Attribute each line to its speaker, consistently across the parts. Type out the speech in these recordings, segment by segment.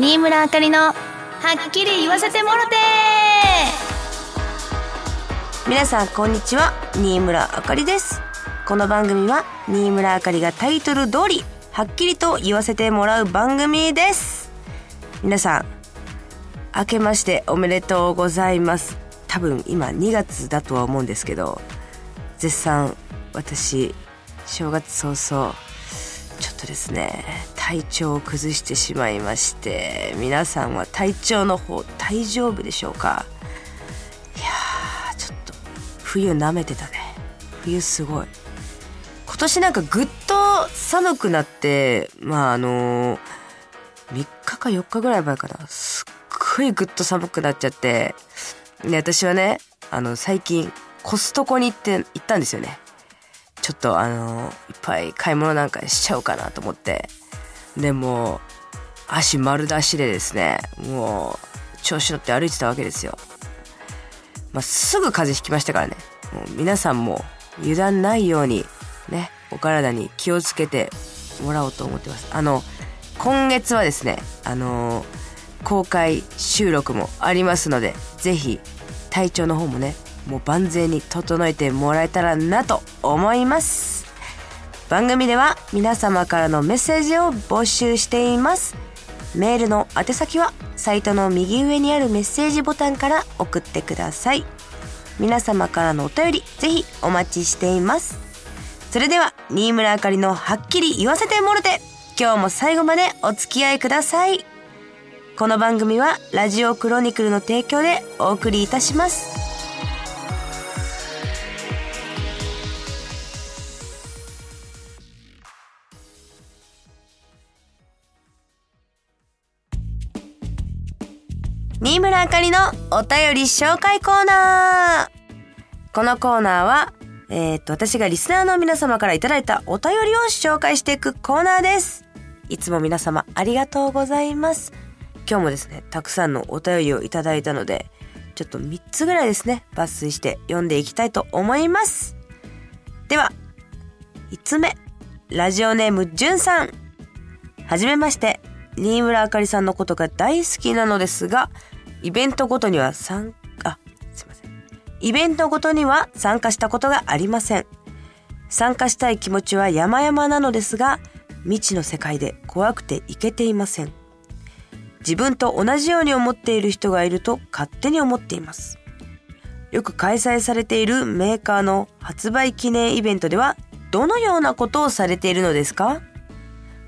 Speaker 1: 新村あかりのはっきり言わせてもろて
Speaker 2: 皆さんこんにちは。新村あかりです。この番組は新村あかりがタイトル通りはっきりと言わせてもらう番組です。皆さん明けましておめでとうございます。多分今2月だとは思うんですけど絶賛私正月早々ちょっとですね体調を崩してしまいまして皆さんは体調の方大丈夫でしょうか？いやちょっと冬舐めてたね。冬すごい。今年なんかぐっと寒くなってまああのー、3日か4日ぐらい前かな。すっごいぐっと寒くなっちゃってで私はねあの最近コストコに行って行ったんですよね。ちょっとあのいっぱい買い物なんかしちゃおうかなと思って。でも足丸出しでですねもう調子乗って歩いてたわけですよ、まあ、すぐ風邪ひきましたからね。もう皆さんも油断ないようにねお体に気をつけてもらおうと思ってます。あの今月はですねあの公開収録もありますのでぜひ体調の方もねもう万全に整えてもらえたらなと思います。番組では皆様からのメッセージを募集しています。メールの宛先はサイトの右上にあるメッセージボタンから送ってください。皆様からのお便りぜひお待ちしています。それでは新村あかりのはっきり言わせてもろて今日も最後までお付き合いください。この番組はラジオクロニクルの提供でお送りいたします。新村あかりのお便り紹介コーナーこのコーナーは、えー、っと、私がリスナーの皆様からいただいたお便りを紹介していくコーナーです。いつも皆様ありがとうございます。今日もですね、たくさんのお便りをいただいたので、ちょっと3つぐらいですね、抜粋して読んでいきたいと思います。では、5つ目？ラジオネームじゅんさん。はじめまして。新村あかりさんのことが大好きなのですが、イベントごとには参加、すいません。イベントごとには参加したことがありません。参加したい気持ちは山々なのですが、未知の世界で怖くていけていません。自分と同じように思っている人がいると勝手に思っています。よく開催されているメーカーの発売記念イベントではどのようなことをされているのですか？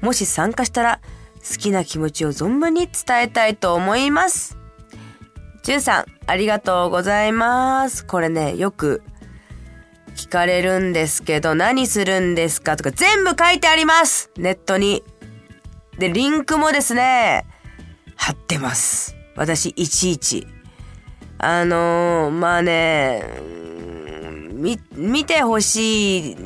Speaker 2: もし参加したら好きな気持ちを存分に伝えたいと思います。じゅんさん、ありがとうございます。これね、よく聞かれるんですけど、何するんですかとか全部書いてありますネットに。で、リンクもですね、貼ってます。私、いちいち。あのー、まあね、み、見てほしい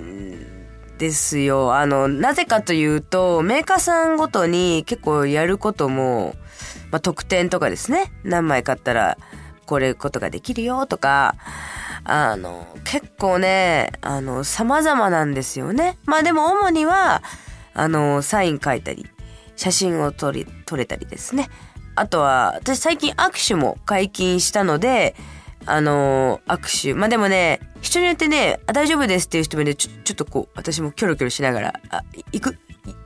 Speaker 2: ですよ。あの、なぜかというと、メーカーさんごとに結構やることも、まあ、特典とかですね。何枚買ったら、これことができるよとか、あの、結構ね、あの、様々なんですよね。まあでも主には、あの、サイン書いたり、写真を撮り、撮れたりですね。あとは、私最近握手も解禁したので、あの握手。まあでもね、人によってね、あ、大丈夫ですっていう人もね、ちょ、ちょっとこう、私もキョロキョロしながら、あ、行く？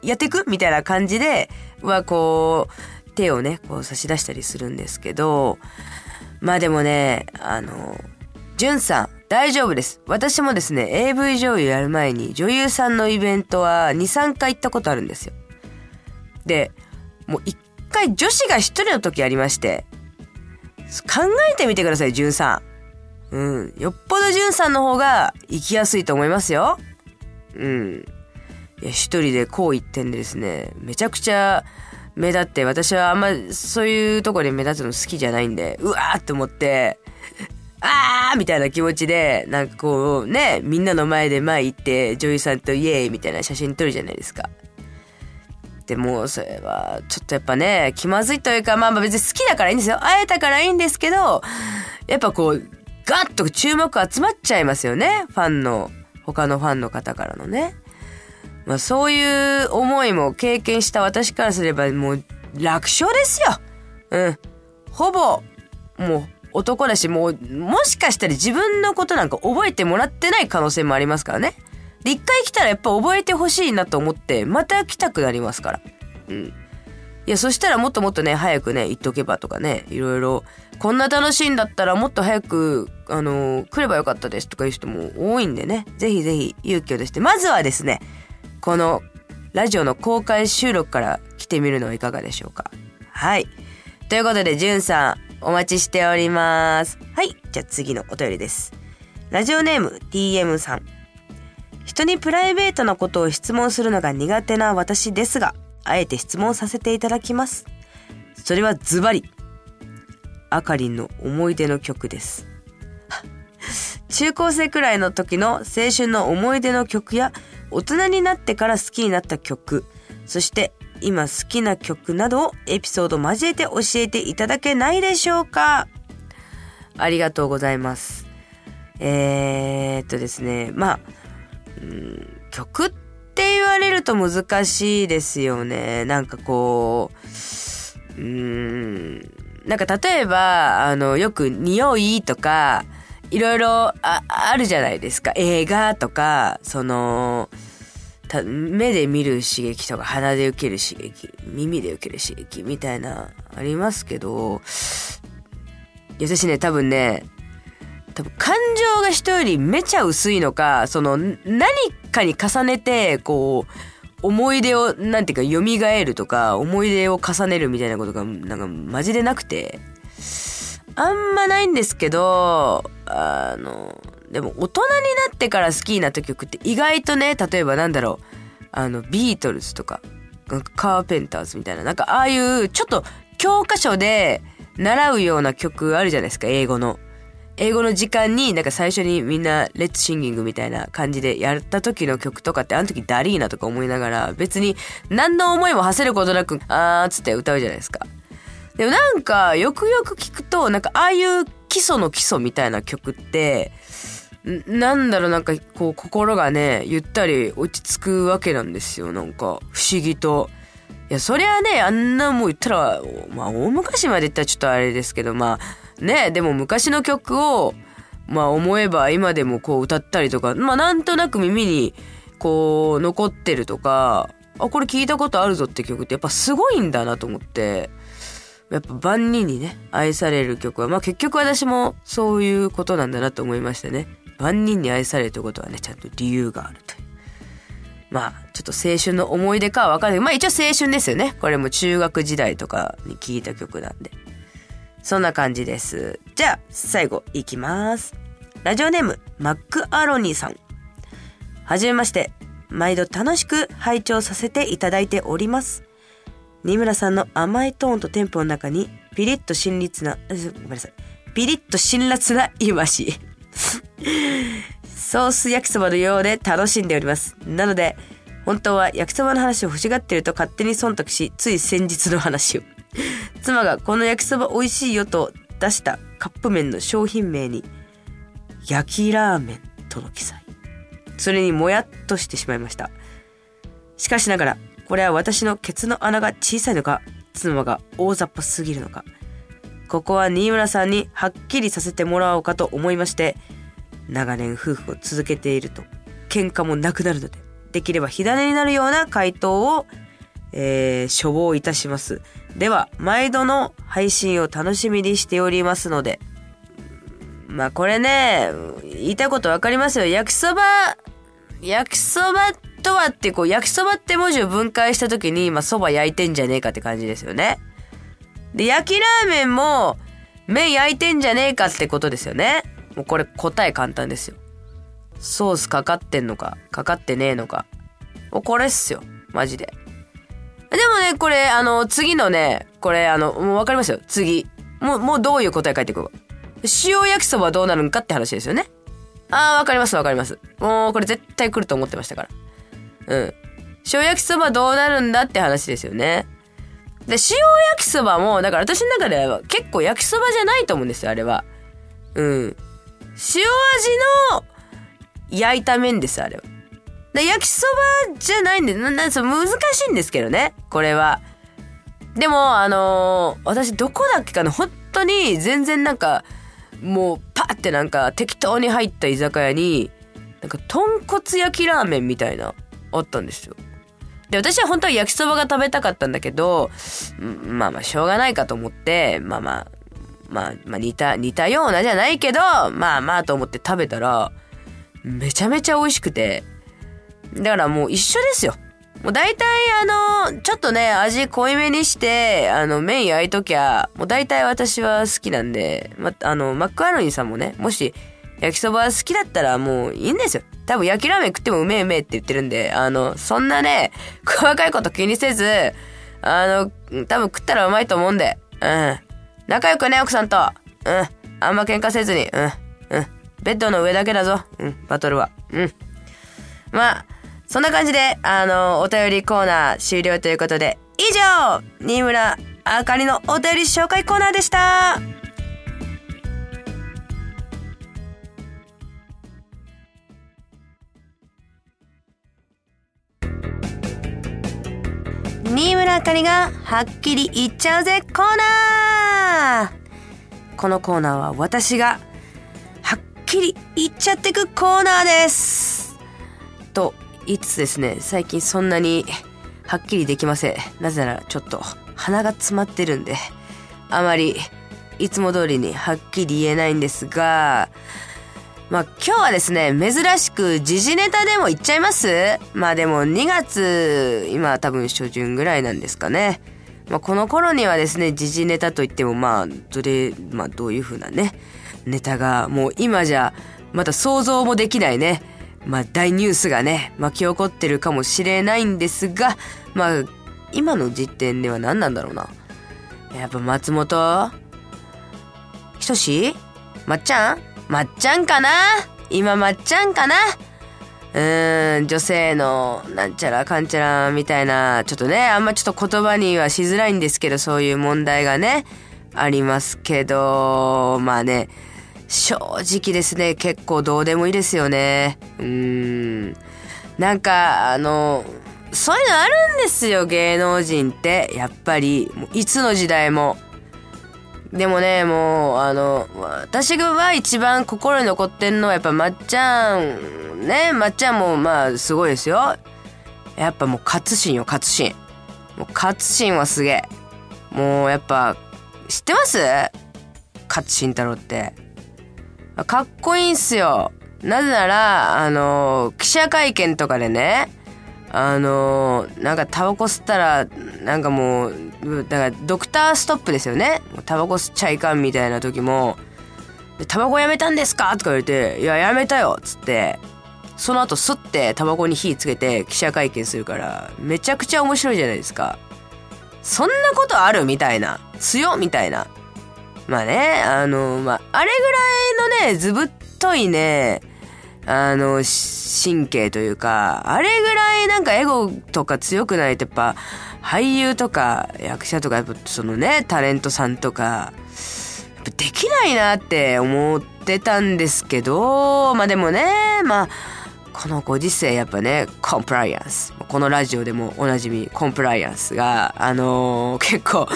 Speaker 2: やっていく？みたいな感じで、はこう、手をね、こう差し出したりするんですけど、まあでもね、あの、じゅんさん、大丈夫です。私もですね、AV 女優やる前に女優さんのイベントは2、3回行ったことあるんですよ。で、もう1回女子が1人の時ありまして、考えてみてください、じゅんさん。うん。よっぽどじゅんさんの方が行きやすいと思いますよ。うん。いや、一人でこう一点でですね、めちゃくちゃ目立って、私はあんまそういうとこで目立つの好きじゃないんで、うわーって思って、あーみたいな気持ちで、なんかこうね、みんなの前で前行って女優さんとイエーイみたいな写真撮るじゃないですか。でも、それは、ちょっとやっぱね、気まずいというか、まあ別に好きだからいいんですよ。会えたからいいんですけど、やっぱこう、ガッと注目集まっちゃいますよね。ファンの、他のファンの方からのね。まあそういう思いも経験した私からすればもう楽勝ですよ。うん。ほぼ、もう男だし、もう、もしかしたら自分のことなんか覚えてもらってない可能性もありますからね。で、一回来たらやっぱ覚えてほしいなと思って、また来たくなりますから。うん。いや、そしたらもっともっとね、早くね、行っとけばとかね、いろいろ、こんな楽しいんだったらもっと早く、あのー、来ればよかったですとかいう人も多いんでね、ぜひぜひ勇気を出して、まずはですね、このラジオの公開収録から来てみるのはいかがでしょうか？はい。ということで、じゅんさん、お待ちしております。はい。じゃあ次のお便りです。ラジオネーム TM さん。人にプライベートなことを質問するのが苦手な私ですが、あえて質問させていただきます。それはズバリ、あかりんの思い出の曲です。中高生くらいの時の青春の思い出の曲や大人になってから好きになった曲、そして今好きな曲などをエピソード交えて教えていただけないでしょうかありがとうございます。えー、っとですね、まあ、うん、曲って言われると難しいですよね。なんかこう、うん、なんか例えば、あの、よく匂いとか、いろいろああるじゃないですか。映画とか、その、目で見る刺激とか鼻で受ける刺激耳で受ける刺激みたいなありますけど私ね多分ね多分感情が人よりめちゃ薄いのかその何かに重ねてこう思い出をなんていうか蘇るとか思い出を重ねるみたいなことがなんかマジでなくてあんまないんですけどあのでも大人になってから好きになった曲って意外とね、例えばなんだろう、あの、ビートルズとか、カーペンターズみたいな、なんかああいうちょっと教科書で習うような曲あるじゃないですか、英語の。英語の時間になんか最初にみんなレッツシンギングみたいな感じでやった時の曲とかってあの時ダリーナとか思いながら別に何の思いも馳せることなくあーっつって歌うじゃないですか。でもなんかよくよく聞くとなんかああいう基礎の基礎みたいな曲ってなんだろうなんかこう心がねゆったり落ち着くわけなんですよなんか不思議と。いやそりゃねあんなもう言ったらまあ大昔まで言ったらちょっとあれですけどまあねでも昔の曲をまあ思えば今でもこう歌ったりとかまあなんとなく耳にこう残ってるとかあこれ聞いたことあるぞって曲ってやっぱすごいんだなと思ってやっぱ万人にね愛される曲はまあ結局私もそういうことなんだなと思いましたね。万人に愛されるということはね、ちゃんと理由があるという。まあ、ちょっと青春の思い出かはわかんないけど。まあ一応青春ですよね。これも中学時代とかに聴いた曲なんで。そんな感じです。じゃあ、最後いきます。ラジオネーム、マックアロニーさん。はじめまして。毎度楽しく拝聴させていただいております。二村さんの甘いトーンとテンポの中に、ピリッと辛辣な、ごめんなさい。ピリッと辛辣な言い回し。ソース焼きそばのようで楽しんでおります。なので、本当は焼きそばの話を欲しがっていると勝手に忖度し、つい先日の話を。妻がこの焼きそば美味しいよと出したカップ麺の商品名に、焼きラーメンとの記載。それにもやっとしてしまいました。しかしながら、これは私のケツの穴が小さいのか、妻が大雑把すぎるのか、ここは新村さんにはっきりさせてもらおうかと思いまして、長年夫婦を続けていると喧嘩もなくなるので、できれば火種になるような回答を、えー、処方いたします。では、毎度の配信を楽しみにしておりますので、まあこれね、言いたいことわかりますよ。焼きそば、焼きそばとはってこう、焼きそばって文字を分解した時に、まあ蕎麦焼いてんじゃねえかって感じですよね。で、焼きラーメンも、麺焼いてんじゃねえかってことですよね。もうこれ答え簡単ですよ。ソースかかってんのか、かかってねえのか。もうこれっすよ。マジで。でもね、これ、あの、次のね、これ、あの、もうわかりますよ。次。もう、もうどういう答え返ってくるか。塩焼きそばどうなるんかって話ですよね。ああ、わかりますわかります。もう、これ絶対来ると思ってましたから。うん。塩焼きそばどうなるんだって話ですよね。で、塩焼きそばも、だから私の中では結構焼きそばじゃないと思うんですよ、あれは。うん。塩味の焼いた麺です、あれは。焼きそばじゃないんで、な、な、そう難しいんですけどね、これは。でも、あのー私どこだっけかな本当に全然なんか、もうパってなんか適当に入った居酒屋に、なんか豚骨焼きラーメンみたいな、あったんですよ。で、私は本当は焼きそばが食べたかったんだけど、まあまあしょうがないかと思って、まあまあ、まあまあ似た、似たようなじゃないけど、まあまあと思って食べたら、めちゃめちゃ美味しくて、だからもう一緒ですよ。もう大体あの、ちょっとね、味濃いめにして、あの、麺焼いときゃ、もう大体私は好きなんで、ま、あの、マックアロニーさんもね、もし、焼きそば好きだったらもういいんですよ。多分焼きラーメン食ってもうめえうめえって言ってるんで、あの、そんなね、細かいこと気にせず、あの、多分食ったらうまいと思うんで、うん。仲良くね、奥さんと。うん。あんま喧嘩せずに、うん。うん。ベッドの上だけだぞ。うん、バトルは。うん。まあ、そんな感じで、あの、お便りコーナー終了ということで、以上、新村あかりのお便り紹介コーナーでした。新村あかりがはっきり言っちゃうぜコーナーこのコーナーは私がはっきり言っちゃってくコーナーです。と言いつつですね最近そんなにはっきりできません。なぜならちょっと鼻が詰まってるんで。あまりいつも通りにはっきり言えないんですがまあ今日はですね、珍しく時事ネタでも言っちゃいます。まあでも2月、今多分初旬ぐらいなんですかね。まあこの頃にはですね、時事ネタといってもまあ、どれ、まあどういう風なね、ネタがもう今じゃまた想像もできないね、まあ大ニュースがね、巻き起こってるかもしれないんですが、まあ今の時点では何なんだろうな。やっぱ松本ひとしまっちゃんまっちゃんかな？今まっちゃんかな？うーん、女性のなんちゃらかんちゃらみたいな、ちょっとね、あんまちょっと言葉にはしづらいんですけど、そういう問題がね、ありますけど、まあね、正直ですね、結構どうでもいいですよね。うーん。なんか、あの、そういうのあるんですよ、芸能人って。やっぱり、いつの時代も。でもね、もう、あの、私が一番心に残ってんのはやっぱまっちゃん、ね、まっちゃんもまあすごいですよ。やっぱもう勝新よ、勝新。もう勝新はすげえ。もうやっぱ、知ってます？勝新太郎って。かっこいいんすよ。なぜなら、あの、記者会見とかでね、あのー、なんかタバコ吸ったら、なんかもう、だからドクターストップですよね。タバコ吸っちゃいかんみたいな時も、タバコやめたんですか？とか言われて、いや、やめたよっつって、その後吸ってタバコに火つけて記者会見するから、めちゃくちゃ面白いじゃないですか。そんなことあるみたいな。強みたいな。まあね、あの、まあ、あれぐらいのね、ずぶっといね、あの、神経というか、あれぐらいなんかエゴとか強くないとやっぱ、俳優とか役者とか、やっぱそのね、タレントさんとか、できないなって思ってたんですけど、まあでもね、まあ、このご時世やっぱね、コンプライアンス。このラジオでもおなじみ、コンプライアンスが、あのー結構、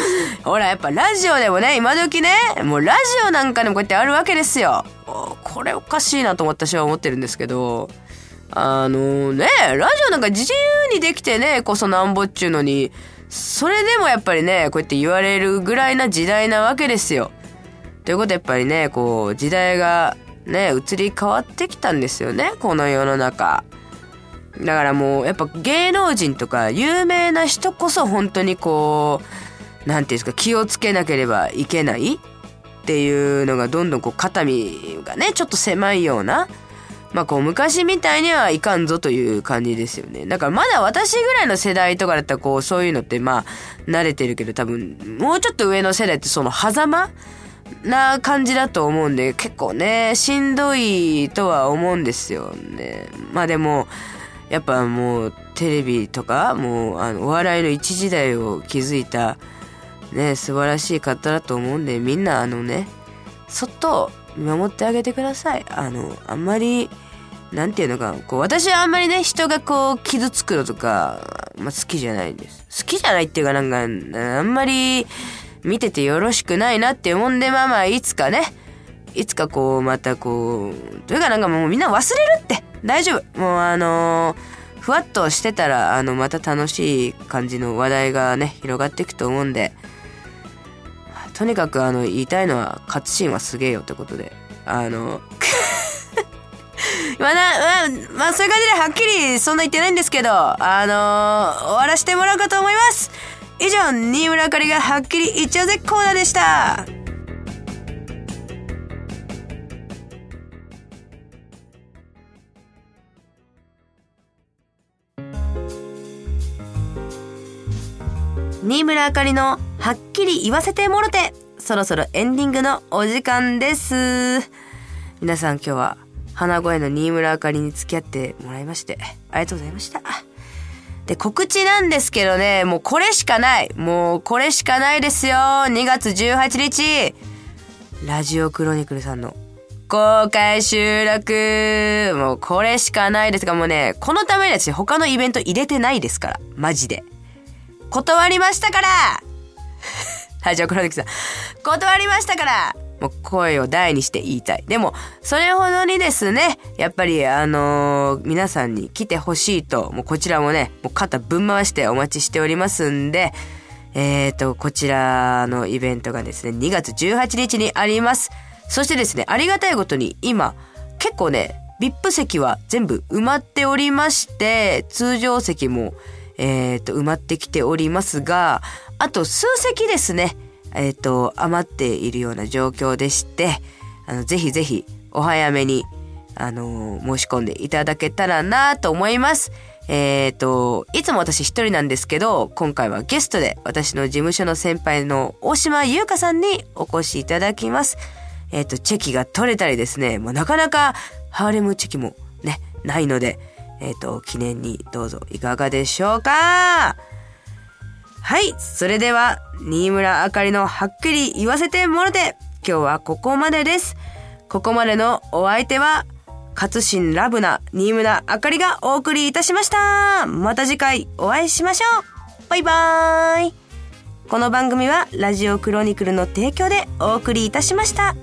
Speaker 2: ほらやっぱラジオでもね、今時ね、もうラジオなんかでもこうやってあるわけですよ。これおかしいなと私は思ってるんですけど、あのね、ラジオなんか自由にできてね、こそなんぼっちゅうのに、それでもやっぱりね、こうやって言われるぐらいな時代なわけですよ。ということでやっぱりね、こう、時代がね、移り変わってきたんですよね、この世の中。だからもう、やっぱ芸能人とか有名な人こそ本当にこう、なんていうんですか、気をつけなければいけないっていうのがどんどんこう肩身がね、ちょっと狭いような、まあこう昔みたいにはいかんぞという感じですよね。だからまだ私ぐらいの世代とかだったらこうそういうのってまあ慣れてるけど多分もうちょっと上の世代ってその狭間な感じだと思うんで結構ねしんどいとは思うんですよね。まあでもやっぱもうテレビとかもうあのお笑いの一時代を築いたね素晴らしい方だと思うんでみんなあのねそっと見守ってあげてくださいあのあんまりなんていうのかこう私はあんまりね人がこう傷つくのとか、まあ、好きじゃないんです好きじゃないっていうかなんかあんまり見ててよろしくないなって思んでまあまあいつかね。いつかこうまたこうというかなんかもうみんな忘れるって。大丈夫。もうあのー、ふわっとしてたらあのまた楽しい感じの話題がね広がっていくと思うんで。とにかくあの言いたいのは勝新はすげえよってことで。あの まあな、まあ、まあ、そういう感じではっきりそんな言ってないんですけど、あのー、終わらせてもらおうかと思います。以上、新村あかりがはっきり言っちゃうぜコーナーでした。新村あかりのはっきり言わせてもろて、そろそろエンディングのお時間です。皆さん今日は花声の新村あかりに付き合ってもらいまして、ありがとうございました。で、告知なんですけどね、もうこれしかない。もうこれしかないですよ。2月18日、ラジオクロニクルさんの公開収録。もうこれしかないですが、もうね、このために私他のイベント入れてないですから。マジで。断りましたから ラジオクロニクルさん。断りましたからもう声を大にして言いたい。でも、それほどにですね、やっぱりあのー、皆さんに来てほしいと、もうこちらもね、もう肩ぶん回してお待ちしておりますんで、えっ、ー、と、こちらのイベントがですね、2月18日にあります。そしてですね、ありがたいことに今、結構ね、VIP 席は全部埋まっておりまして、通常席も、えっ、ー、と、埋まってきておりますが、あと数席ですね、えっ、ー、と、余っているような状況でして、あの、ぜひぜひお早めに、あの申し込んでいただけたらなと思います。えっ、ー、と、いつも私一人なんですけど、今回はゲストで私の事務所の先輩の大島優香さんにお越しいただきます。えっ、ー、と、チェキが取れたりですね、もうなかなかハーレムチェキもね、ないので、えっ、と、記念にどうぞいかがでしょうか？はい。それでは、新村あかりのはっきり言わせてもろて、今日はここまでです。ここまでのお相手は、勝新ラブな新村あかりがお送りいたしました。また次回お会いしましょう。バイバーイ。この番組はラジオクロニクルの提供でお送りいたしました。